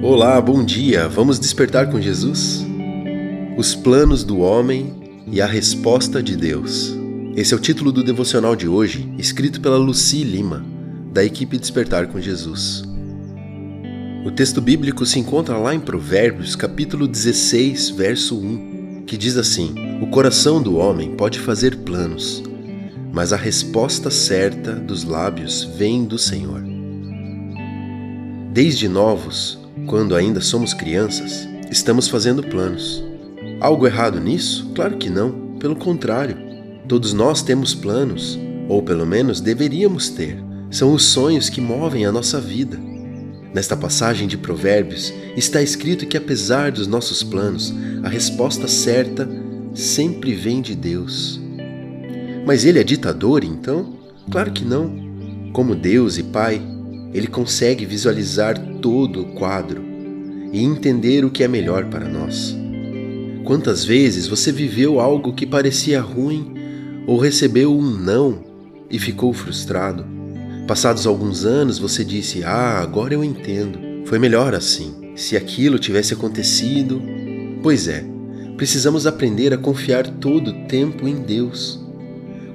Olá, bom dia. Vamos despertar com Jesus? Os planos do homem e a resposta de Deus. Esse é o título do devocional de hoje, escrito pela Luci Lima, da equipe Despertar com Jesus. O texto bíblico se encontra lá em Provérbios, capítulo 16, verso 1, que diz assim: O coração do homem pode fazer planos, mas a resposta certa dos lábios vem do Senhor. Desde novos, quando ainda somos crianças, estamos fazendo planos. Algo errado nisso? Claro que não, pelo contrário. Todos nós temos planos, ou pelo menos deveríamos ter. São os sonhos que movem a nossa vida. Nesta passagem de Provérbios está escrito que, apesar dos nossos planos, a resposta certa sempre vem de Deus. Mas ele é ditador, então? Claro que não. Como Deus e Pai, ele consegue visualizar todo o quadro e entender o que é melhor para nós. Quantas vezes você viveu algo que parecia ruim ou recebeu um não e ficou frustrado? Passados alguns anos você disse: Ah, agora eu entendo. Foi melhor assim. Se aquilo tivesse acontecido. Pois é, precisamos aprender a confiar todo o tempo em Deus.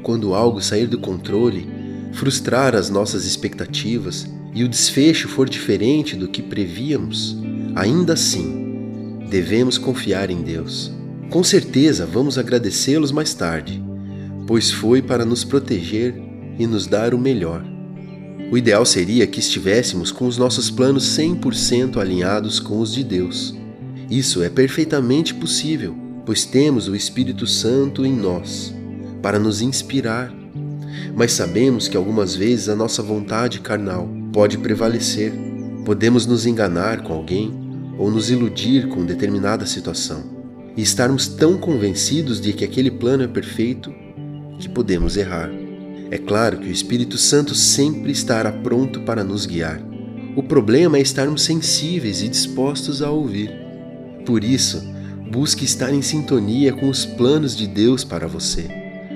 Quando algo sair do controle, frustrar as nossas expectativas e o desfecho for diferente do que prevíamos, ainda assim, devemos confiar em Deus. Com certeza vamos agradecê-los mais tarde, pois foi para nos proteger e nos dar o melhor. O ideal seria que estivéssemos com os nossos planos 100% alinhados com os de Deus. Isso é perfeitamente possível, pois temos o Espírito Santo em nós para nos inspirar. Mas sabemos que algumas vezes a nossa vontade carnal pode prevalecer. Podemos nos enganar com alguém ou nos iludir com determinada situação e estarmos tão convencidos de que aquele plano é perfeito que podemos errar. É claro que o Espírito Santo sempre estará pronto para nos guiar. O problema é estarmos sensíveis e dispostos a ouvir. Por isso, busque estar em sintonia com os planos de Deus para você,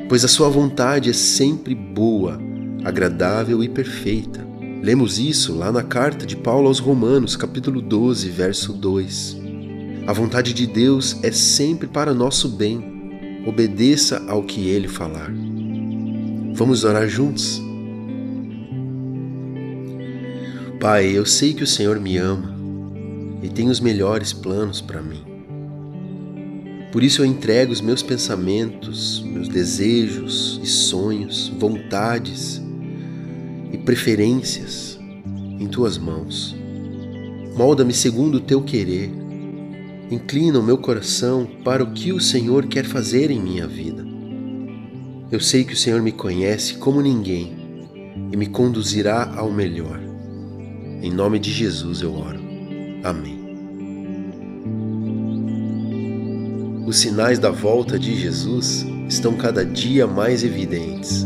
pois a sua vontade é sempre boa, agradável e perfeita. Lemos isso lá na carta de Paulo aos Romanos, capítulo 12, verso 2. A vontade de Deus é sempre para nosso bem. Obedeça ao que ele falar. Vamos orar juntos? Pai, eu sei que o Senhor me ama e tem os melhores planos para mim. Por isso eu entrego os meus pensamentos, meus desejos e sonhos, vontades e preferências em tuas mãos. Molda-me segundo o teu querer. Inclina o meu coração para o que o Senhor quer fazer em minha vida. Eu sei que o Senhor me conhece como ninguém e me conduzirá ao melhor. Em nome de Jesus eu oro. Amém. Os sinais da volta de Jesus estão cada dia mais evidentes.